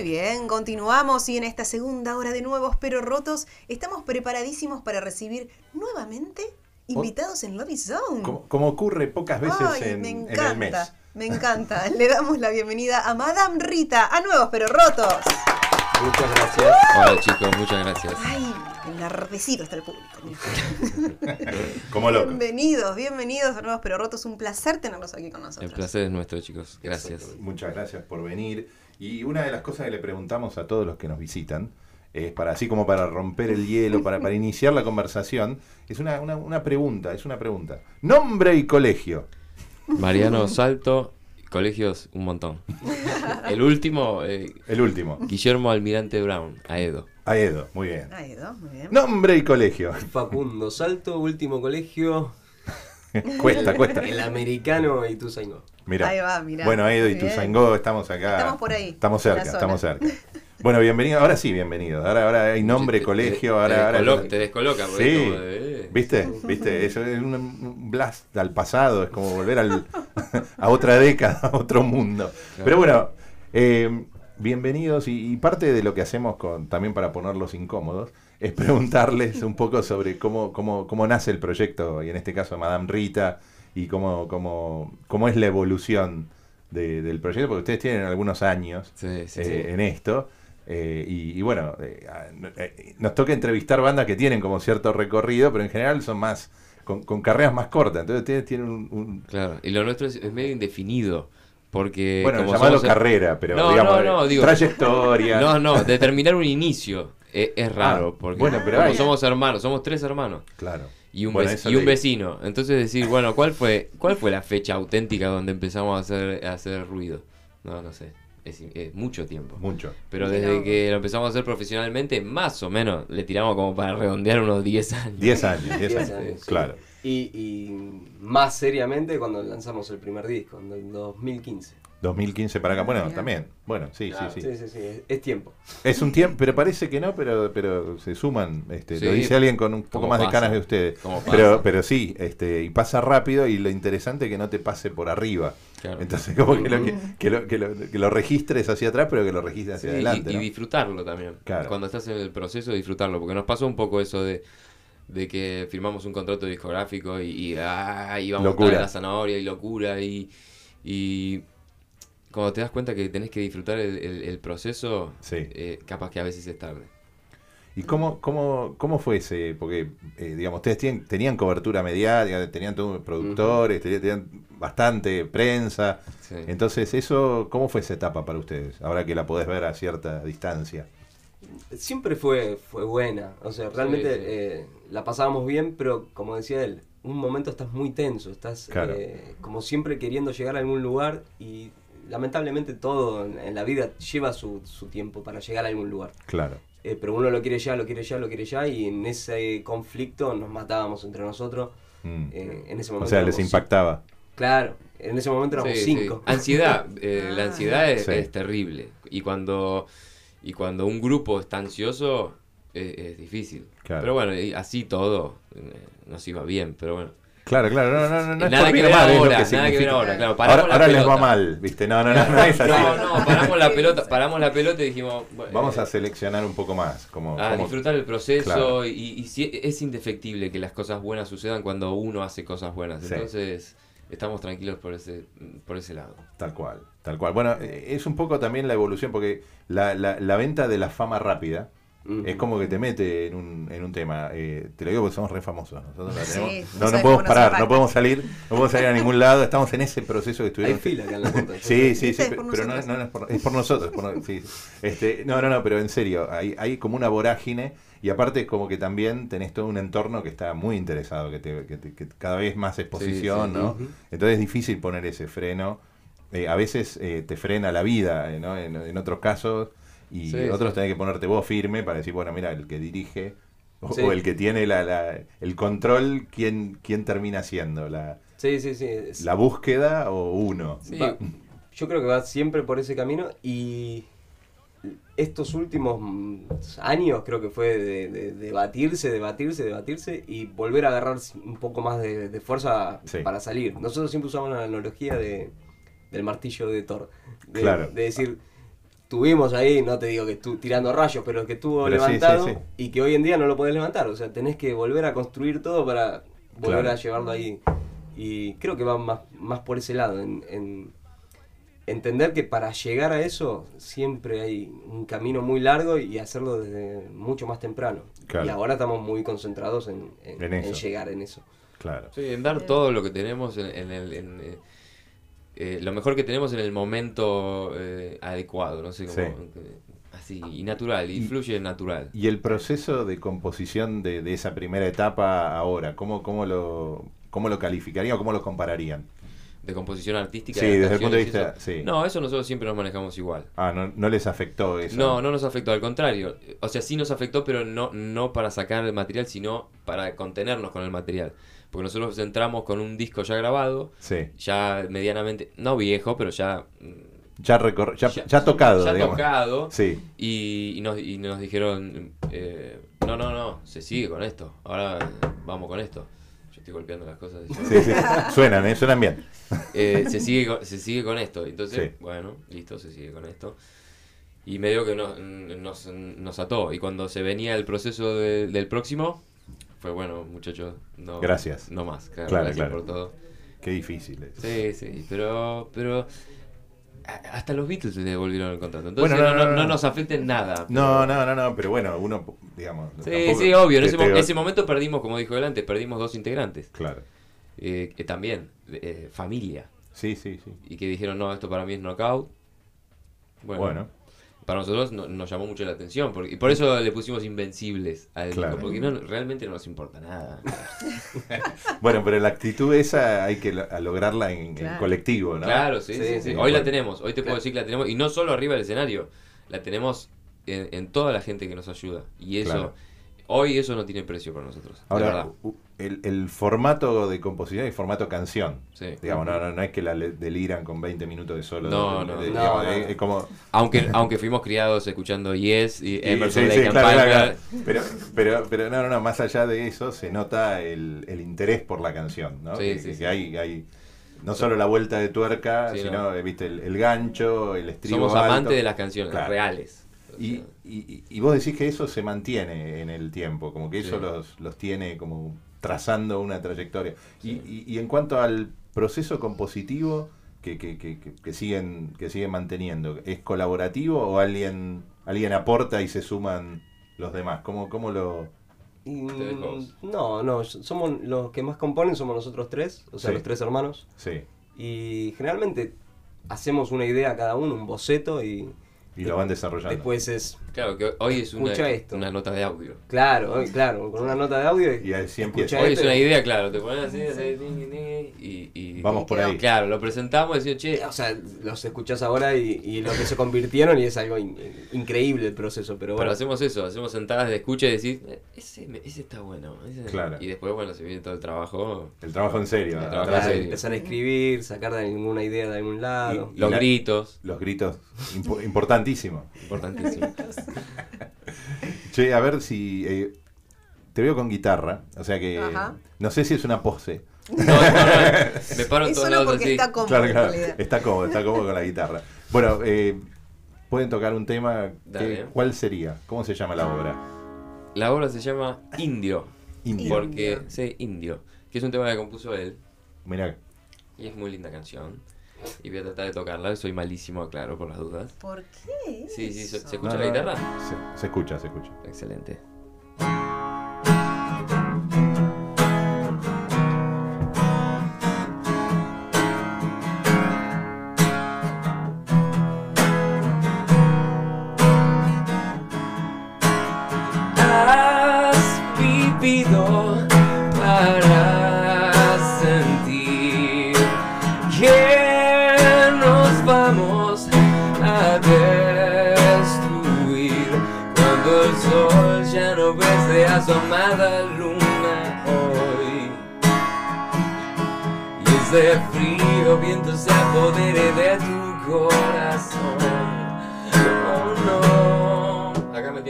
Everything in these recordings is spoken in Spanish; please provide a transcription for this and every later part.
Muy bien, continuamos y en esta segunda hora de Nuevos Pero Rotos estamos preparadísimos para recibir nuevamente invitados en Lobby Zone. Como, como ocurre pocas veces Ay, en, me en encanta, el mes. me encanta. Le damos la bienvenida a Madame Rita, a Nuevos Pero Rotos. Muchas gracias. Hola chicos, muchas gracias. Ay, enardecido está el público. Como loco. Bienvenidos, bienvenidos a Nuevos Pero Rotos. Un placer tenerlos aquí con nosotros. El placer es nuestro chicos, gracias. Muchas gracias por venir. Y una de las cosas que le preguntamos a todos los que nos visitan, es para así como para romper el hielo, para, para iniciar la conversación, es una, una, una pregunta, es una pregunta. Nombre y colegio. Mariano Salto, colegios un montón. El último, eh, El último. Guillermo Almirante Brown, Aedo. Aedo, muy bien. Ahí, dos, muy bien. Nombre y colegio. Facundo Salto, último colegio, cuesta, cuesta. el americano y Ituzaingó. Mira. Ahí va, mirá. Bueno, Aedo y. Tuzangó, estamos acá. Estamos por ahí, Estamos cerca, estamos cerca. Bueno, bienvenido. Ahora sí, bienvenido. Ahora, ahora hay nombre, Te- colegio. te, ahora, te, ahora- descolo- te descoloca, porque Sí. es como de, eh. ¿Viste? ¿Viste? Eso es un, un blast al pasado, es como volver al, a otra década, a otro mundo. Pero bueno, eh, bienvenidos y, y parte de lo que hacemos con, también para ponerlos incómodos es preguntarles un poco sobre cómo, cómo, cómo nace el proyecto, y en este caso Madame Rita, y cómo, cómo, cómo es la evolución de- del proyecto, porque ustedes tienen algunos años Sí, sí, eh, sí. en esto. eh, y, y bueno, eh, no- nos toca entrevistar bandas que tienen como cierto recorrido, pero en general son más, con, con carreras más cortas. Entonces ustedes tienen un... un- Claro, y lo nuestro es, es medio indefinido. Porque. bueno, como llamarlo somos- carrera, pero No, digamos, no, no, digo- trayectoria. No, no, determinar un inicio es, es raro. Ah, porque bueno, pero como hay- somos hermanos, somos tres hermanos. Claro. Y un, Bueno, y un vecino. Entonces decir, bueno, ¿cuál fue cuál fue la fecha auténtica donde empezamos a hacer, a hacer ruido? No, no sé. Es, es mucho tiempo. Mucho. Pero desde que lo empezamos a hacer profesionalmente, más o menos, le tiramos como para redondear unos 10 años. 10 años, 10 Diez años. Claro. Y, y más seriamente cuando lanzamos el primer disco, en el 2015. 2015 para acá. Bueno, Mira. también. Bueno, sí, Claro, sí, sí. sí, sí, es, es tiempo. Es un tiempo, pero parece que no, pero, pero se suman. Este, Lo dice alguien con un poco más de canas de ustedes. Pero, pero sí, este, y pasa rápido y lo interesante es que no te pase por arriba. Claro. Entonces, como que lo, que, que lo, que lo- que lo registres hacia atrás, pero que lo registres hacia Sí, adelante. y, y disfrutarlo también. Claro. Cuando estás en el proceso, disfrutarlo. Porque nos pasó un poco eso de, de que firmamos un contrato discográfico y, y, ah, íbamos a Locura. estar en la zanahoria y locura. Y, y cuando te das cuenta que tenés que disfrutar el, el- el proceso, Sí. eh, capaz que a veces es tarde. ¿Y cómo, cómo, cómo fue ese? Porque, eh, digamos, ustedes tienen- tenían cobertura mediática, tenían todos productores, tenían, tenían bastante prensa. Sí. Entonces, eso ¿cómo fue esa etapa para ustedes? Ahora que la podés ver a cierta distancia. Siempre fue, fue buena. O sea, realmente sí. eh, la pasábamos bien, pero como decía él, un momento estás muy tenso, estás Claro. eh, como siempre queriendo llegar a algún lugar y lamentablemente todo en, la vida lleva su, su tiempo para llegar a algún lugar. Claro. Eh, pero uno lo quiere ya, lo quiere ya, lo quiere ya y en ese conflicto nos matábamos entre nosotros. Mm. Eh, en ese o momento sea, les impactaba. cinco. Claro, en ese momento éramos Sí, sí. cinco. Ansiedad, eh, la ansiedad es, Sí. es terrible. Y cuando, y cuando un grupo está ansioso, es, es difícil. Claro. Pero bueno, y así todo eh, nos iba bien, pero bueno. Claro, claro, no, no, no, nada por que ver ahora, que nada que ver ahora, claro. Ahora, les va mal, ¿viste? No, no, no, no es así. No, no, paramos la pelota, paramos la pelota y dijimos, bueno, Vamos eh, a seleccionar un poco más. Como, a como- disfrutar el proceso Claro. y, y si- es indefectible que las cosas buenas sucedan cuando uno hace cosas buenas. Sí. Entonces, estamos tranquilos por ese, por ese lado. Tal cual, tal cual. Bueno, eh, es un poco también la evolución, porque la, la, la venta de la fama rápida Es como que te mete en un, en un tema. Eh, te lo digo porque somos re famosos. Nosotros la tenemos- no no, podemos parar, no podemos salir, no podemos salir a ningún lado. Estamos en ese proceso que Hay estuvieron. fila acá en la puerta. Sí, sí, sí. Es pero, no, no es, por, es por nosotros. por sí. este, no, no, no, pero en serio, hay, hay como una vorágine y aparte como que también tenés todo un entorno que está muy interesado, que, te, que, te- que cada vez más exposición, sí, ¿no? Entonces es difícil poner ese freno. Eh, a veces eh, te frena la vida, eh, ¿no? En, en otros casos, y Sí, otros sí. tenés que ponerte vos firme para decir, bueno, mira, el que dirige O, Sí. o el que tiene la, la- el control, ¿quién, quién termina siendo? ¿La, Sí, sí, sí. es- la búsqueda o uno? Sí. va- yo creo que va siempre por ese camino y estos últimos mm, años creo que fue de, de- debatirse, debatirse, debatirse y volver a agarrar un poco más de, de fuerza Sí. para salir. Nosotros siempre usamos la analogía de, del martillo de Thor. De, Claro. de decir, tuvimos ahí, no te digo que estuvo tirando rayos, pero que estuvo Pero sí, sí, levantado sí. y que hoy en día no lo podés levantar. O sea, tenés que volver a construir todo para volver Claro. a llevarlo ahí. Y creo que va más, más por ese lado, en, en entender que para llegar a eso siempre hay un camino muy largo y hacerlo desde mucho más temprano. Claro. Y ahora estamos muy concentrados en, en- En llegar en eso. Claro. Sí, en dar todo lo que tenemos en, en el... eh, lo mejor que tenemos en el momento eh, adecuado, no sé cómo... Sí. eh, así, y natural, y, Y- fluye natural. Y el proceso de composición de, de esa primera etapa ahora, ¿cómo, cómo, lo, ¿cómo lo calificarían o cómo lo compararían? De composición artística. Sí, de desde el punto de vista- eso. sí. No, eso nosotros siempre nos manejamos igual. Ah, no, no les afectó eso. No, no nos afectó, al contrario. O sea, sí nos afectó, pero no, no para sacar el material, sino para contenernos con el material. Porque nosotros entramos con un disco ya grabado, Sí. ya medianamente, no viejo, pero ya... mm, Ya, recor- ya, ya tocado, Ya digamos. tocado. Sí. Y, y nos, y nos dijeron, eh, no, no, no, se sigue con esto. Ahora vamos con esto. Yo estoy golpeando las cosas. Sí, sí. Suenan, ¿eh? Suenan bien. Eh, se, sigue con, se sigue con esto. Entonces, Sí. bueno, listo, se sigue con esto. Y medio que nos, nos, nos ató. Y cuando se venía el proceso de- del próximo, fue bueno, muchachos, no, Gracias. no más. Claro, Claro, gracias claro. por todo. Qué difícil es. Sí, sí, pero, pero hasta los Beatles le devolvieron el contrato. Entonces Bueno, no, no, no, no, no. no nos afecta en nada. No, no, no, no, pero bueno, uno, digamos. Sí, sí, obvio. En ese, mo- ese momento perdimos, como dijo delante, perdimos dos integrantes. Claro. eh, que también, eh, familia. Sí, sí, sí. Y que dijeron, no, esto para mí es knockout. Bueno, Bueno. Para nosotros no- nos llamó mucho la atención. Porque, y por eso le pusimos invencibles al Claro. disco, Porque no, realmente no nos importa nada. Bueno, pero la actitud esa hay que lo- a lograrla en, colectivo, ¿no? Claro, sí, Sí, sí, sí. sí. Hoy la tenemos. Hoy te puedo decir que la tenemos. Y no solo arriba del escenario. La tenemos en, en toda la gente que nos ayuda. Y eso... Hoy eso no tiene precio para nosotros. Ahora, el, el formato de composición y formato canción. Sí. Digamos, no, no, no es que la deliran con 20 minutos de solo. No, no. de- No, digamos, no. es, es como. Aunque, aunque fuimos criados escuchando Yes y Emerson sí, Lake sí, and claro, claro, Palmer. claro. Pero, pero, pero no, no, no, más allá de eso se nota el, el interés por la canción, ¿no? Sí, que, sí, que sí. hay, hay no solo la vuelta de tuerca, Sí, sino, no. eh, viste, el, el gancho, el estribo Somos alto. amantes de las canciones Claro. reales. Y, y, y vos decís que eso se mantiene en el tiempo, como que eso los, los tiene como trazando una trayectoria. Y, y- y en cuanto al proceso compositivo que, que, que, que- que siguen, que siguen manteniendo, ¿es colaborativo o alguien, alguien aporta y se suman los demás? ¿Cómo, cómo lo...? Dos. no, no, somos los que más componen somos nosotros tres, o sea, Sí. los tres hermanos. Sí, Y generalmente hacemos una idea cada uno, un boceto y y lo van desarrollando. después es, Claro, que hoy es una, esto. una nota de audio. claro, hoy, claro, con una nota de audio y así empieza. escucha Hoy es una y- idea, claro, te pones así, así, y, y- Vamos por ahí. Claro, lo presentamos y decimos, che, O sea, los escuchás ahora y, y lo que se convirtieron y es algo in- increíble el proceso, pero pero bueno. hacemos eso, hacemos sentadas de escucha y decir, "Eh, ese, ese está bueno. ese-". Claro. Y después, bueno, se viene todo el trabajo, El trabajo en serio. El trabajo en serio. empezar a escribir, sacar de alguna idea de algún lado. Y los la- gritos, Los gritos, impo- importantísimo. importantísimo. Che, a ver si. eh, te veo con guitarra, o sea que. Ajá. No sé si es una pose. No, no, no, me paro en todos solo lados porque así. está cómodo Claro, claro. Está cómodo, está cómodo con la guitarra. Bueno, eh, pueden tocar un tema. que-. ¿Cuál sería? ¿Cómo se llama la obra? La obra se llama Indio, Indio. porque, Indio. sí, Indio, que es un tema que compuso él. Mira, Y es muy linda canción. Y voy a tratar de tocarla. Soy malísimo, aclaro, por las dudas. ¿Por qué? Sí, sí, ¿se, se escucha No, la no, guitarra? Se, se escucha, se escucha. Excelente.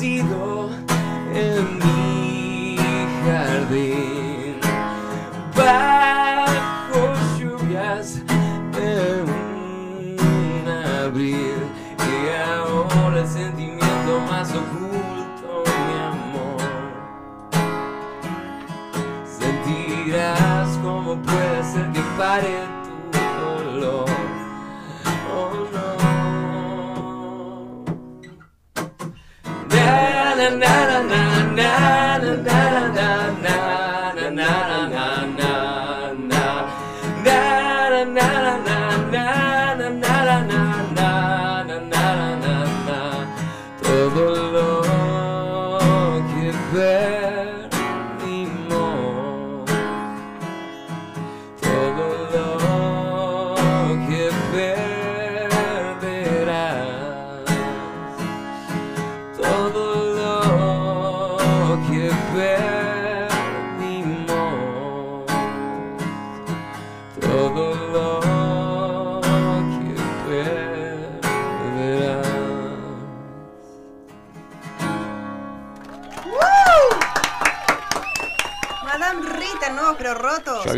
en mi jardín. Bajo lluvias de un abril y ahora el sentimiento más oculto mi amor. Sentirás como puede ser que pare now.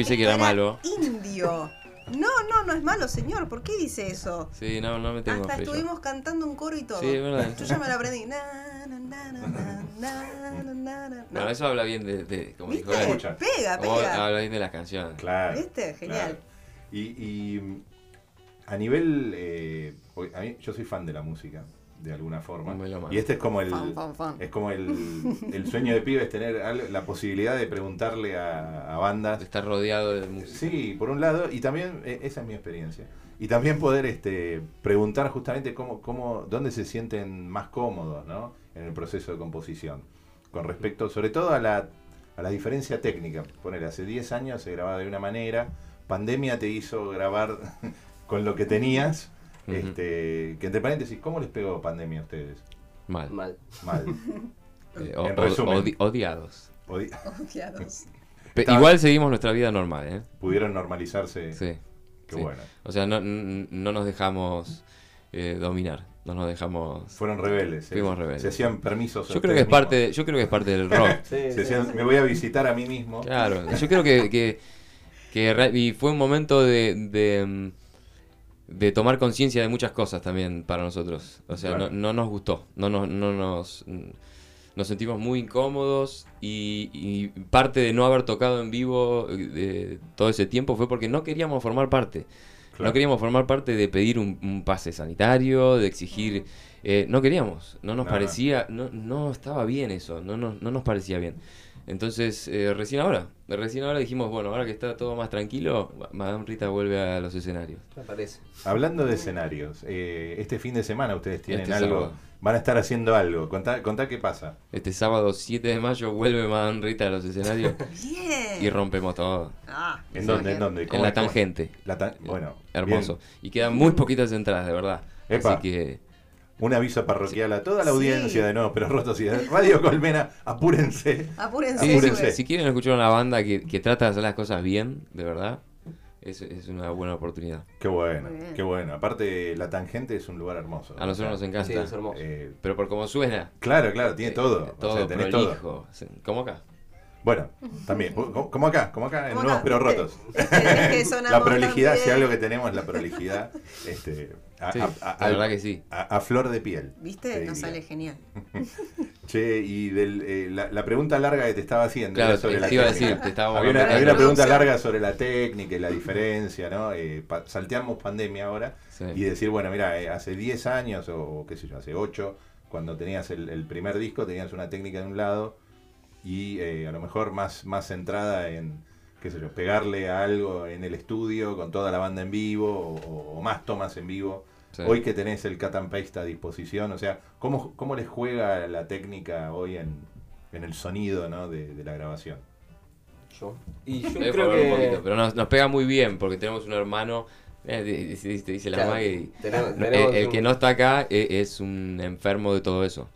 avisé que era, malo. Indio. No, no, no es malo, señor. ¿Por qué dice eso? Sí, no, no me tengo Hasta estuvimos cantando un coro y todo. Sí, verdad. Yo ya me lo aprendí. No, eso habla bien de. como ¿Viste? Dijo, Escucha. Pega, pega. Habla bien de las canciones. Claro. ¿Viste? Genial. Y, y, mm, a nivel. Eh, a mí, yo soy fan de la música de alguna forma. Y este es como el. Fan, fan, fan. Es como el, el sueño de pibe, es tener la posibilidad de preguntarle a, a bandas. Estar rodeado de música. Sí, por un lado, y también, eh, esa es mi experiencia. Y también poder este, preguntar justamente cómo, cómo, dónde se sienten más cómodos, ¿no? En el proceso de composición. Con respecto, sobre todo, a la, a la diferencia técnica. Poner, hace 10 años se grababa de una manera, pandemia te hizo grabar con lo que tenías. Este, que entre paréntesis, ¿cómo les pegó pandemia a ustedes? Mal. Mal. Mal. Eh, o- En resumen. odi- odiados. Odi- Odiados. Igual seguimos nuestra vida normal, ¿eh? Pudieron normalizarse. Sí. Qué sí. bueno. O sea, no, no nos dejamos eh, dominar. No nos dejamos. Fueron rebeldes. eh. Fuimos rebeldes. Se hacían permisos. a Yo creo que es parte, de- yo creo que es parte del rock. Sí, Se sí, me voy a visitar a mí mismo. Claro, yo creo que, que, y fue un momento de, de, mm, de tomar conciencia de muchas cosas también para nosotros. O sea, Claro. no, no nos gustó, no nos, no nos, nos sentimos muy incómodos y, y parte de no haber tocado en vivo eh, de todo ese tiempo fue porque no queríamos formar parte. Claro. No queríamos formar parte de pedir un, un pase sanitario, de exigir... eh, no queríamos, no nos No, no. parecía, no, no estaba bien eso, no, no, no nos parecía bien. Entonces, eh, recién ahora, recién ahora dijimos, bueno, ahora que está todo más tranquilo, Madame Rita vuelve a los escenarios. Me parece. Hablando de escenarios, eh, este fin de semana ustedes tienen Este algo, sábado. van a estar haciendo algo. Contá, contá qué pasa. Este sábado 7 de mayo vuelve Madame Rita a los escenarios Bien. y rompemos todo. Ah, ¿En dónde? ¿En dónde? En ¿Cómo la tangente. La tan- bueno, Hermoso. bien. Y quedan muy poquitas entradas, de verdad. Epa. Así que Un aviso parroquial a toda la Sí. audiencia de nuevo, pero rotos y de Radio Colmena, apúrense. Apúrense. Sí, sí, Apúrense. si quieren escuchar una banda que, que trata de hacer las cosas bien, de verdad, es, es una buena oportunidad. Qué bueno, qué bueno. Aparte, la tangente es un lugar hermoso. A nosotros nos O sea, encanta. Sí, es hermoso. eh, Pero por cómo suena. claro, claro, tiene eh, todo. Todo o sea, tenés todo. prolijo. Como acá. Bueno, también, como acá, como acá en Nuevos pero rotos. Es que- es que sonamos la prolijidad, también. si algo que tenemos es la prolijidad, este, a, Sí, a- a- la verdad que sí. a- a flor de piel. te ¿Viste? Nos sale genial. Che, y del, eh, la, la pregunta larga que te estaba haciendo Claro, sobre te la iba a decir, te estaba Había una, hablando. había una pregunta larga sobre la técnica y la diferencia, ¿no? Eh, pa- salteamos pandemia ahora Sí. y decir, bueno, mira, eh, hace 10 años o qué sé yo, hace 8, cuando tenías el, el primer disco tenías una técnica de un lado y eh, a lo mejor más, más centrada en, qué sé yo, pegarle a algo en el estudio con toda la banda en vivo o, o más tomas en vivo. Sí. Hoy que tenés el cut and paste a disposición, o sea, ¿cómo, cómo les juega la técnica hoy en, en el sonido ¿no? de, de la grabación? Yo. Y yo creo jugar un que. poquito, pero nos, nos pega muy bien porque tenemos un hermano. eh, dice la Claro, Maggie. tenemos- tenemos el un- que no está acá eh, es un enfermo de todo eso.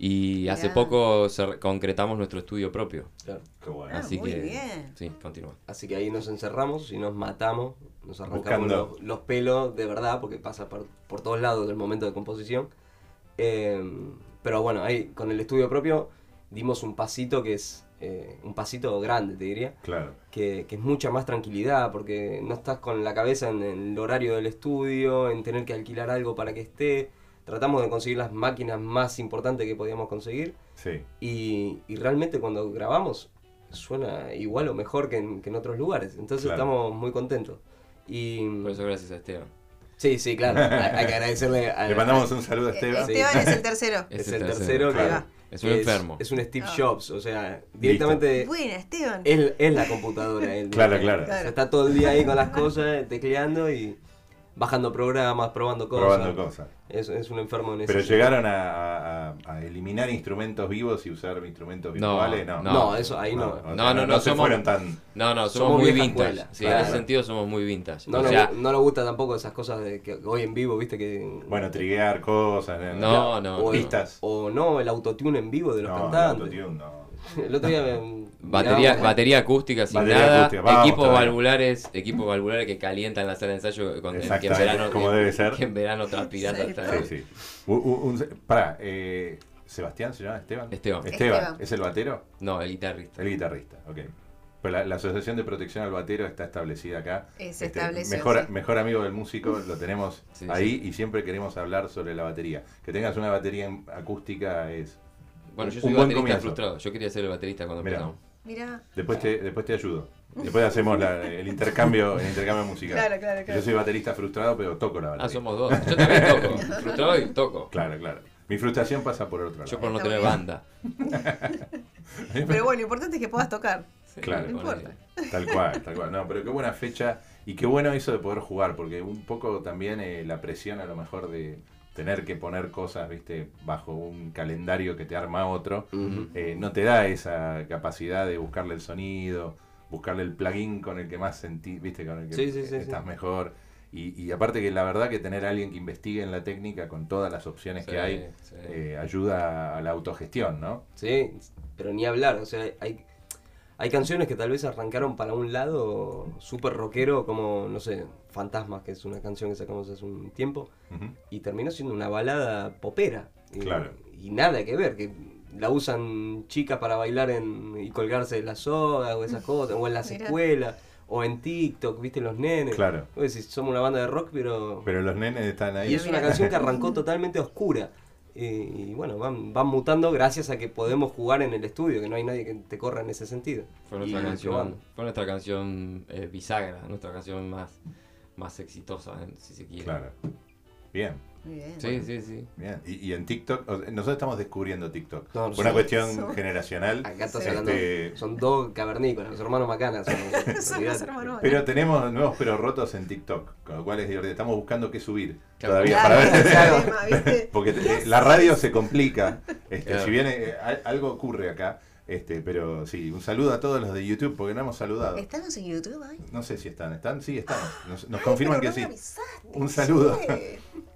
Y hace poco concretamos nuestro estudio propio. Claro. Qué bueno. Ah, Así muy que. bien. Sí, continúa. Así que ahí nos encerramos y nos matamos, nos arrancamos los, los pelos de verdad, porque pasa por, por todos lados del momento de composición. Eh, pero bueno, ahí con el estudio propio dimos un pasito que es eh, un pasito grande, te diría, Claro. que, que es mucha más tranquilidad, porque no estás con la cabeza en el horario del estudio, en tener que alquilar algo para que esté. Tratamos de conseguir las máquinas más importantes que podíamos conseguir. Sí. Y, y realmente cuando grabamos suena igual o mejor que en, que en otros lugares. Entonces Claro. estamos muy contentos. Y Por eso, gracias a Esteban. sí, sí, claro. Hay, que agradecerle a Le mandamos un saludo a Esteban. Sí. Esteban es el tercero. Es Es el tercero, tercero, que claro. Es un enfermo. Es un Steve Ah. Jobs, o sea, directamente Buena, Esteban. es, es la computadora. él Claro, claro. O sea, está todo el día ahí con las cosas, tecleando y bajando programas, probando cosas. Probando cosas. Es, es un enfermo en ese Pero sentido. llegaron a, a- a eliminar instrumentos vivos y usar instrumentos No, virtuales, no. No, eso ahí no. No, sea, no, no, se somos- fueron tan. No, no, somos, Somos muy vintage. escuela. Sí, en Claro. ese sentido somos muy vintage. No, o nos, sea, no nos gusta tampoco esas cosas de que hoy en vivo, viste que... Bueno, triguear cosas. No, no. o, Pistas. o no, el autotune en vivo de los no, el cantantes. autotune, no. El otro día me- Batería, batería acústica sin Batería nada, acústica, vamos equipos todavía. valvulares, equipos valvulares que calientan la sala de ensayo con, que en verano, como debe ser. que en verano transpiras Sí, hasta- Sí, sí. Un, un- un- pará, eh, ¿Sebastián se llama Esteban? Esteban. Esteban. ¿Es el batero? No, el guitarrista. El guitarrista, ok. Pero la, la Asociación de Protección al Batero está establecida acá. Es Este, mejor, sí. mejor amigo del músico, lo tenemos Sí, ahí y siempre queremos hablar sobre la batería. Que tengas una batería en- acústica es... Bueno, yo Un soy buen baterista comienzo. frustrado. Yo quería ser el baterista cuando Mirá. empezamos. Mira. Después te, después te ayudo. Después hacemos la- el intercambio el intercambio musical. Claro, claro, claro. Yo soy baterista frustrado, pero toco la batería. Ah, somos dos. Yo también toco. Frustrado y toco. Claro, claro. Mi frustración pasa por otro lado. Yo por no Está tener bien. banda. Pero bueno, lo importante es que puedas tocar. Sí, Claro. No ponele. importa. Tal cual, tal cual. No, pero qué buena fecha y qué bueno eso de poder jugar, porque un poco también eh, la presión a lo mejor de tener que poner cosas, viste, bajo un calendario que te arma otro, eh, no te da esa capacidad de buscarle el sonido, buscarle el plugin con el que más sentís, viste, con el que Sí, sí, sí, estás mejor. Y, y aparte que la verdad que tener a alguien que investigue en la técnica con todas las opciones que hay, eh, ayuda a la autogestión, ¿no? Sí, pero ni hablar, o sea, hay, hay canciones que tal vez arrancaron para un lado súper rockero, como, no sé, Fantasmas, que es una canción que sacamos hace un tiempo, y terminó siendo una balada popera. Y, Claro. Y nada que ver, que la usan chicas para bailar en, y colgarse de la soga o esas cosas, o en las Mirá. escuelas, o en TikTok, viste, los nenes. Claro. Vos decís, somos una banda de rock, pero... Pero los nenes están ahí. Y es una canción que arrancó totalmente oscura. Y, y bueno, van, van mutando gracias a que podemos jugar en el estudio, que no hay nadie que te corra en ese sentido. Fue Y nuestra canción, probando. fue nuestra canción eh, bisagra, nuestra canción más, más exitosa, si se quiere. Claro. Bien. Muy bien. Sí, sí, sí. Bien, y, y en TikTok, o sea, nosotros estamos descubriendo TikTok. No, Por una cuestión generacional. Acá estás Sí. hablando, Este- son dos cavernícolas, los hermanos Macanas. Son, Son olvidate. los hermanos. Pero tenemos nuevos pero rotos en TikTok, con lo cual es divertido. Estamos buscando qué subir Claro. todavía Claro, para ver. ¿viste? Porque te- la radio se complica. Este, Claro. Si bien eh, al- algo ocurre acá, este, pero sí, un saludo a todos los de YouTube porque no hemos saludado. ¿Estamos en YouTube ahí? No sé si están, ¿están? Sí, están. Nos, nos Ay, confirman pero que no sí. me avisaste, Un saludo.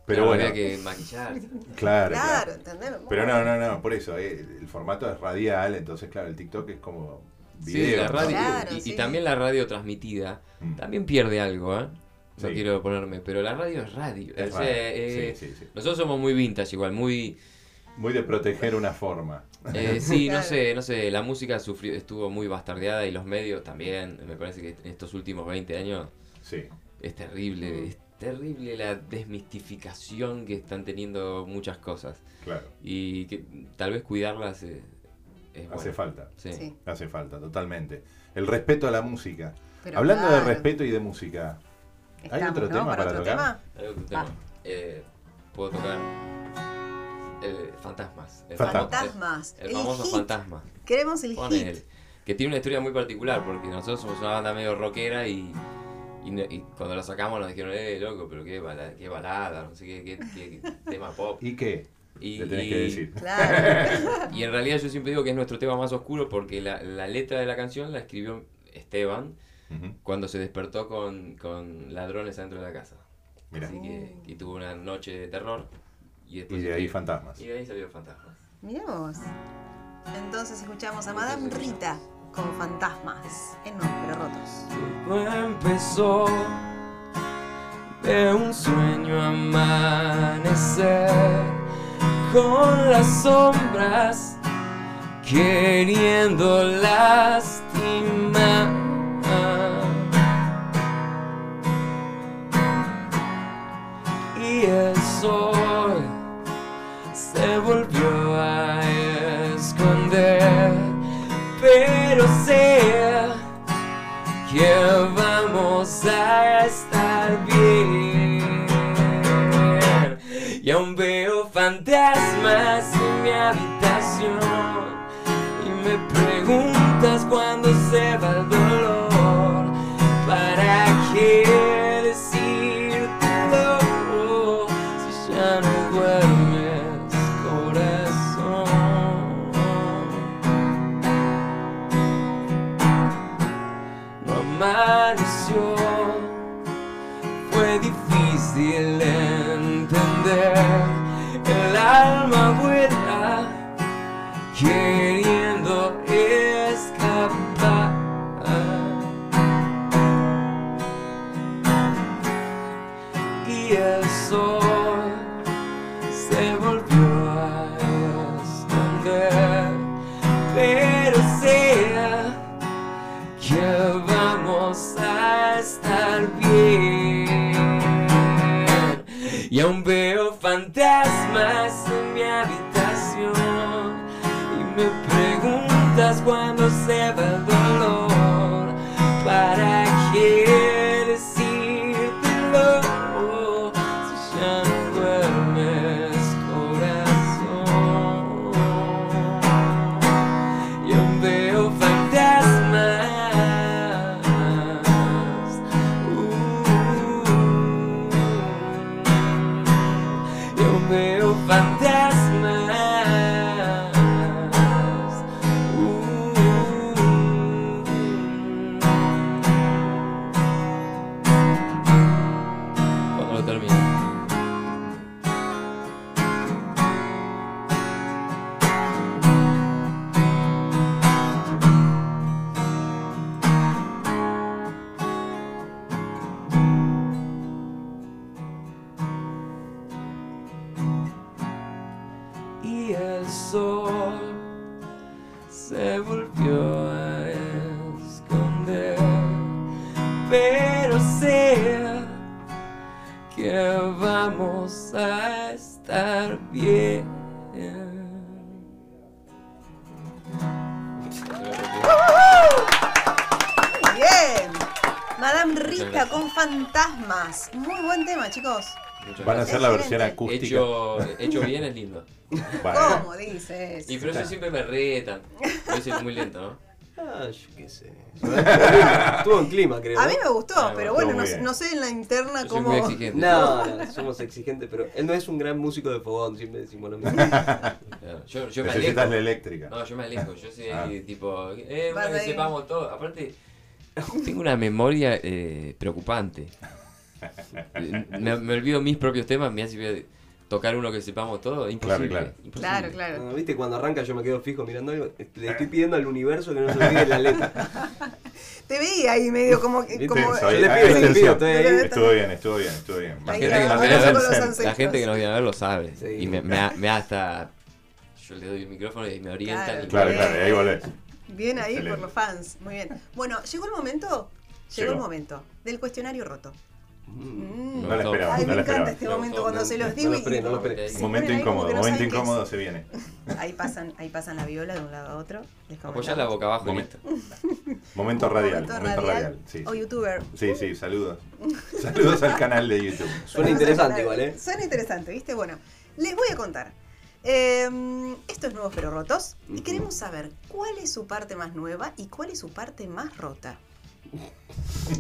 Pero Claro, bueno, Había que maquillar. claro, Claro, claro. ¿entendés? Pero no, no, no, por eso, eh, el formato es radial, entonces claro, el TikTok es como Sí, video. la ¿no? radio. Claro, y, y sí. también la radio transmitida Mm. también pierde algo, ¿eh? No Sí. quiero ponerme, pero la radio es radio. Es O sea, eh, Sí, sí, sí. Nosotros somos muy vintage, igual, muy. Muy de proteger una forma. eh, sí, no sé, no sé. La música sufrió, estuvo muy bastardeada y los medios también. Me parece que en estos últimos 20 años Sí. es terrible. Es terrible la desmistificación que están teniendo muchas cosas. Claro. Y que tal vez cuidarlas eh, es Hace bueno. falta. Sí. Sí. Hace falta, totalmente. El respeto a la música. Pero Hablando claro. de respeto y de música, ¿hay otro ¿no? tema para otro tocar? tema? Hay otro tema. Ah. Eh, Puedo tocar. El Fantasmas. El Fantasmas. El, El famoso hit. Fantasma. Queremos el hit. él. Que tiene una historia muy particular porque nosotros somos una banda medio rockera y, y, no- y cuando la sacamos nos dijeron, eh, loco, pero qué balada, qué, balada, no sé qué, qué, qué- qué tema pop. ¿Y qué? Y, Le tenés y- que decir. Claro. y en realidad yo siempre digo que es nuestro tema más oscuro porque la, la letra de la canción la escribió Esteban cuando se despertó con, con ladrones adentro de la casa. Mira. Así que, que tuvo una noche de terror. Y, después Y de ahí fantasmas. Y de ahí salió el fantasma. Miremos. Entonces escuchamos a Madame Rita con fantasmas en Nuevos Pero Rotos. Todo empezó de un sueño amanecer con las sombras queriendo fantasmas en mi habitación y me preguntas cuándo se va el dolor. ¿Para qué decírtelo si ya no duermes, corazón? no amaneció. Queriendo Uh. Acústica. Hecho, hecho bien es lindo. Bueno, ¿Cómo dices? Y pero eso siempre me retan. Yo soy muy lento, ¿no? Ah, yo qué sé. Estuvo en clima, creo. A mí me gustó, Ah, pero bueno, no, no sé en la interna Yo soy cómo. muy exigente. No, no, somos exigentes, pero él no es un gran músico de fogón, siempre decimos lo mismo. Claro, Yo, yo me necesitas alejo. la eléctrica. No, yo me alejo. Yo soy Ah. tipo. Eh, una que ahí. sepamos todo. Aparte, tengo una memoria eh, preocupante. Me, me olvido mis propios temas, me hace tocar uno que sepamos todo. Imposible. Claro, claro. imposible. Claro, claro. Bueno, ¿Viste? Cuando arranca yo me quedo fijo mirando algo. Le estoy pidiendo al universo que no se olvide la letra. Te vi ahí medio como. Como Soy- Yo le pido, le extensión. pido, estoy ahí. Estuvo bien, estuvo bien, estuvo bien. La gente, que nos viene a con ver, la gente que nos viene a ver lo sabe. Sí. Y me, me, me hasta. Yo le doy el micrófono y me orientan. Claro. y Claro, claro, ahí volvés. Bien ahí Excelente. por los fans. Muy bien. Bueno, llegó el momento. Llegó, Llegó. el momento del cuestionario roto. Mm. No la esperaba, Ay, no me encanta esperaba. este No, momento no, cuando no, se no, los no digo lo y no lo Momento incómodo, no momento incómodo se viene. Ahí pasan, ahí pasan la viola de un lado a otro. Les Apoyá la boca abajo Momento. radial, Momento momento radial radial. Sí, O youtuber. sí, sí, saludos. Saludos al canal de YouTube. Suena interesante igual, ¿eh? Suena interesante, ¿viste? Bueno, les voy a contar. Eh, esto es Nuevos Pero Rotos. Y queremos saber cuál es su parte más nueva y cuál es su parte más rota.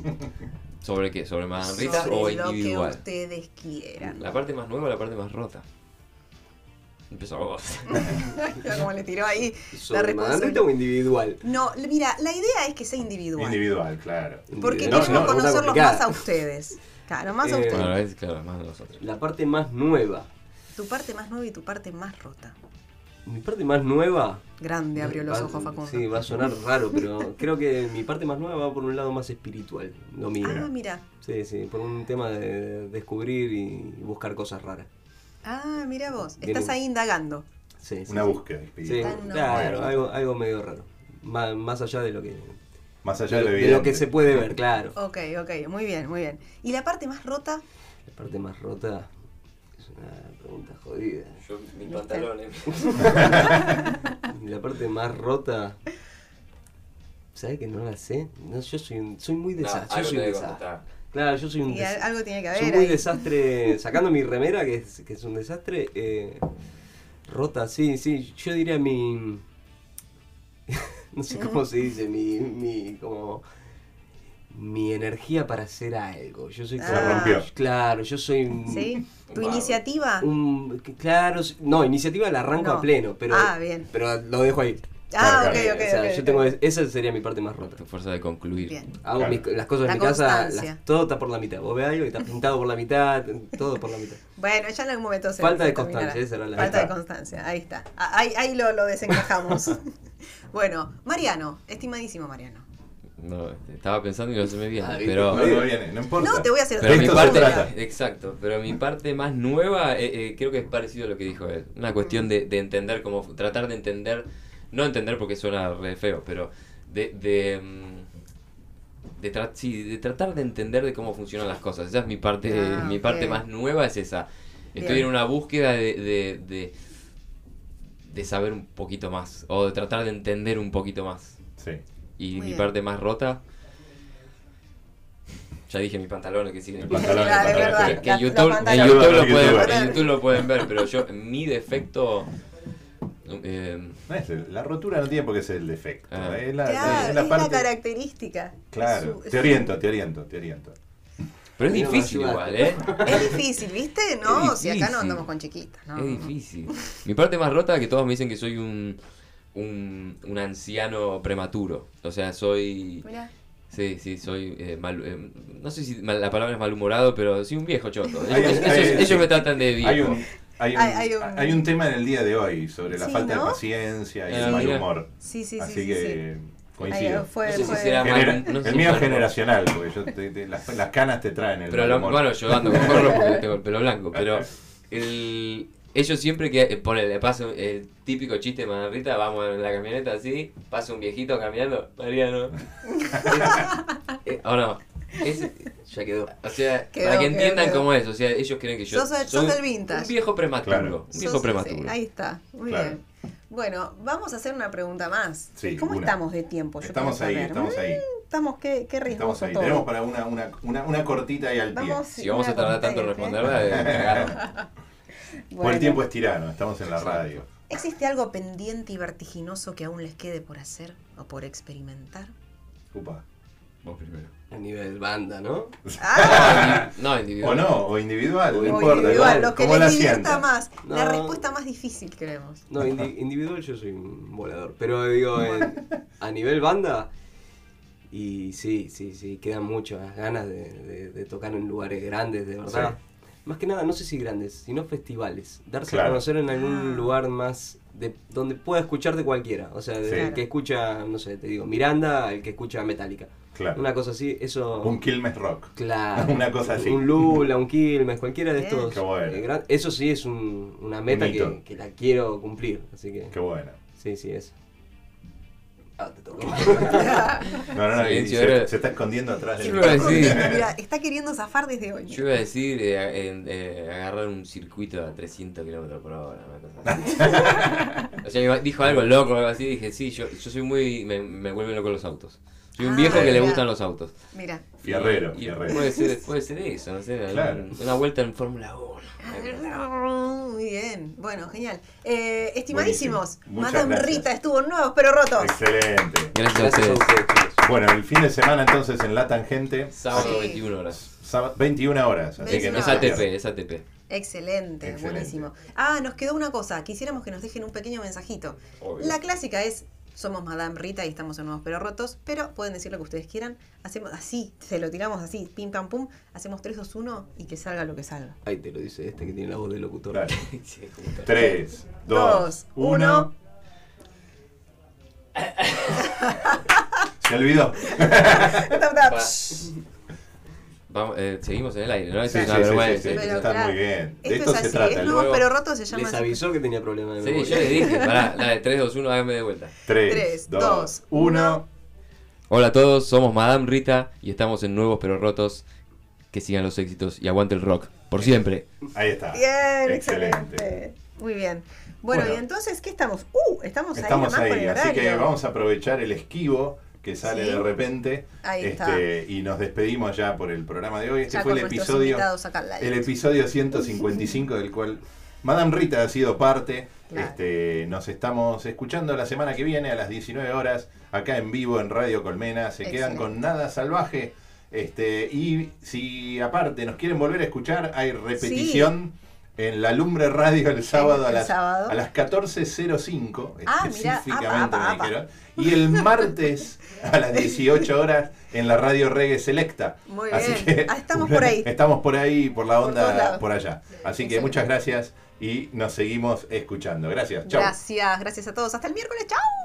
¿Sobre qué? ¿Sobre Manrita o Sobre lo que individual? ustedes quieran. ¿La parte más nueva o la parte más rota? Empezó vos. Cómo le tiró ahí la ¿Sobre responsabilidad. Manrita o individual? No, mira, la idea es que sea individual. Individual, claro. Porque No, queremos no, conocerlos más a ustedes. Claro, más a Eh, ustedes. Bueno, es claro, más de nosotros. La parte más nueva. Tu parte más nueva y tu parte más rota. Mi parte más nueva. Grande abrió los va- ojos Facundo. Sí, va a sonar raro, pero creo que mi parte más nueva va por un lado más espiritual, lo mío. Ah, mira. Sí, sí, por un tema de descubrir y buscar cosas raras. Ah, mira vos. Estás ahí indagando. Sí, sí, Una sí. búsqueda Sí, espiritual. Una claro, algo, algo medio raro. Má- Más, allá de lo que Más allá de, de lo de lo evidente. que se puede ver, claro. Ok, ok, muy bien, muy bien. ¿Y la parte más rota? La parte más rota es una pregunta jodida. Yo, mis ¿Viste? pantalones. La parte más rota. ¿Sabes que no la sé? No, yo soy, un- soy muy No, desastre. yo algo soy un desastre. Claro, yo soy un Y des- al- algo tiene que Soy haber muy ahí. desastre. Sacando mi remera, que es, que es un desastre. eh, rota, sí, sí. Yo diría mi. no sé cómo se dice, mi. mi como. Mi energía para hacer algo. Yo soy Se como- rompió. Claro, yo soy un. ¿Sí? ¿Tu iniciativa? un- claro, no, iniciativa la arranco No. a pleno, pero. Ah, bien. Pero lo dejo ahí. Ah, Claro, ok, ok. o sea, yo tengo. Esa sería mi parte más rota. Tu fuerza de concluir. Bien. Hago Claro. mis- las cosas La en mi casa, las- todo está por la mitad. Vos ves algo y está pintado por la mitad, todo por la mitad. Bueno, ya en algún momento se Falta se de constancia, esa era la- Falta de constancia, ahí está. Ah, Ahí, ahí lo, lo desencajamos. bueno, Mariano, estimadísimo Mariano. No, estaba pensando y no se me viene. Ah, pero, No, no viene, no importa. No, te voy a hacer pero De mi parte, exacto, pero mi parte más nueva eh, eh, creo que es parecido a lo que dijo él. Una cuestión de, de entender cómo, tratar de entender, no entender porque suena re feo, pero de, de, mm, de, tra- sí, de tratar de entender de cómo funcionan las cosas. Esa es mi parte, Ah, mi parte más nueva es esa. Estoy Bien. en una búsqueda de, de, de, de saber un poquito más, o de tratar de entender un poquito más. Sí. Y Muy mi bien. parte más rota. Ya dije mis pantalones que siguen. Verdad. Que, en YouTube, en. YouTube lo pueden, youtuber. en YouTube lo pueden ver, pero yo, mi defecto. eh, No es el- la rotura no tiene por qué ser el defecto. Ah. Es la, Claro, es la es parte. la característica. Claro, su- te oriento, te oriento, te oriento. pero es difícil igual, ¿eh? Es difícil, ¿viste? No, si acá no andamos con chiquitas, ¿no? Es difícil. Mi parte más rota es que todos me dicen que soy un, un, un anciano prematuro. O sea, soy. Mirá. Sí, sí, soy eh, mal, eh, no sé si mal- la palabra es malhumorado, pero sí un viejo choto. Ellos, Hay- ellos- hay- ellos sí. me tratan de viejo. Hay un, hay, un, Hay- hay un- hay un tema en el día de hoy sobre la Sí, falta ¿no? de paciencia y Ah, el mal humor. Sí, sí, sí. Así sí, que sí. coincido. Ahí fue, No sé si fue- será mal- Genera- no sé el mío es generacional, porque yo te- te- las, las canas te traen el Pero mal lo- humor. bueno, yo ando con gorro porque tengo el pelo blanco, pero el, ellos siempre que eh, ponen, le paso el típico chiste de Manrita, vamos en la camioneta así, pasa un viejito caminando, Mariano. Eh, ¿O no? Ese- Ya quedó. o sea, Quedó, para que quedó, entiendan quedó. cómo es, o sea, ellos creen que yo Sos soy sos el vintage. un viejo prematuro, Claro. un viejo Sos- prematuro. sí, ahí está, muy Claro. bien. Bueno, vamos a hacer una pregunta más. Sí, ¿Cómo una. estamos de tiempo? Yo Estamos ahí, saber. estamos ahí. Mm, Estamos, qué, qué Estamos riesgoso ahí. todo. Tenemos para una, una, una, una cortita ahí al pie. Vamos, Si vamos a tardar tanto en ¿eh? responderla, eh, Bueno. el tiempo es tirano, estamos en la radio. ¿Existe algo pendiente y vertiginoso que aún les quede por hacer o por experimentar? Upa. Vos primero. A nivel banda, ¿no? Ah, No, O individual. no, o individual, O no o importa. individual, lo que ¿Cómo la les divierta más. La No. respuesta más difícil, creemos. No, indi- individual yo soy un volador. Pero digo, en- a nivel banda, y sí, sí, sí, quedan muchas ganas de, de- de tocar en lugares grandes, de verdad. Sí. Más que nada, no sé si grandes, sino festivales. Darse Claro. a conocer en algún Ah. lugar más de donde pueda escucharte cualquiera. O sea, desde Sí. el que escucha, no sé, te digo, Miranda, al que escucha Metallica. Claro. Una cosa así, eso... Un Quilmes Rock. Claro. Una cosa así. Un Lula, un Quilmes, cualquiera de estos. Qué bueno. eh, gran- eso sí es un- una meta Un que, que la quiero cumplir. Así que. Qué bueno. Sí, sí, eso. No, no, no, se, era- se está escondiendo atrás del decir- Mira, está queriendo zafar desde hoy. Yo iba a decir eh, en- eh, agarrar un circuito a 300 kilómetros por hora. Una cosa así. o sea, dijo algo loco o algo así. Dije, sí, yo, yo soy muy. Me, me vuelven loco los autos. Soy un viejo que le mira. gustan los autos. Mira. Fierrero, Y- y fierrero. Puede ser, puede ser eso, no sé, Claro. una vuelta en Fórmula 1. Muy bien. Bueno, genial. Eh, estimadísimos, Madame gracias. Rita estuvo en Nuevos Pero Rotos. Excelente. Gracias a Gracias a. Bueno, el fin de semana entonces en La Tangente, Sábado Sí. 21 horas. sábado- 21 horas. Así que 21 no Es. ATP, es ATP. Excelente, Excelente. buenísimo. Ah, nos quedó una cosa. Quisiéramos que nos dejen un pequeño mensajito. Obvio. La clásica es, somos Madame Rita y estamos en Nuevos Pero Rotos, pero pueden decir lo que ustedes quieran. Hacemos así, se lo tiramos así, pim pam pum. Hacemos 3, 2, 1 y que salga lo que salga. Ahí te lo dice este que tiene la voz de locutor. Claro. Sí, como tal. 3, Dos, 2, uno. 1. Se olvidó. Vamos, eh, seguimos en el aire, ¿no? Eso Sí, es una sí, sí, vergüenza. sí, sí. Pero Está claro, muy bien. De Esto, esto es se así, trata, es nuevo- Pero Rotos se llama Les así. avisó que tenía problemas de Sí, memoria. yo le dije, pará, la de 3, 2, 1, hágame de vuelta. 3, Tres, 2, dos, 1. Hola a todos, somos Madame Rita y estamos en Nuevos Pero Rotos. Que sigan los éxitos y aguante el rock. Por siempre. Ahí está. Bien, Excelente. excelente. Muy bien. Bueno, Bueno. y entonces, ¿qué estamos? Uh, estamos, Estamos ahí, nomás ahí, el así que vamos a aprovechar el esquivo que sale Sí. de repente. Ahí este, y nos despedimos ya por el programa de hoy. Este Ya fue el episodio, el episodio 155 del cual Madame Rita ha sido parte. Claro. Este, nos estamos escuchando la semana que viene a las 19 horas acá en vivo en Radio Colmena. Se quedan con Nada Salvaje. Este, y si aparte nos quieren volver a escuchar, hay repetición en la Lumbre Radio el sábado, a, el las, sábado. a las 14.05 Ah, mirá, específicamente apa, apa, me apa. dijeron. Y el martes a las 18 horas en la radio Reggae Selecta. Muy Así bien. que Ah, estamos por ahí. Estamos por ahí, por la Por onda, lados. por, allá. Así que muchas gracias y nos seguimos escuchando. Gracias. Chao. Gracias, gracias a todos. Hasta el miércoles. ¡Chao!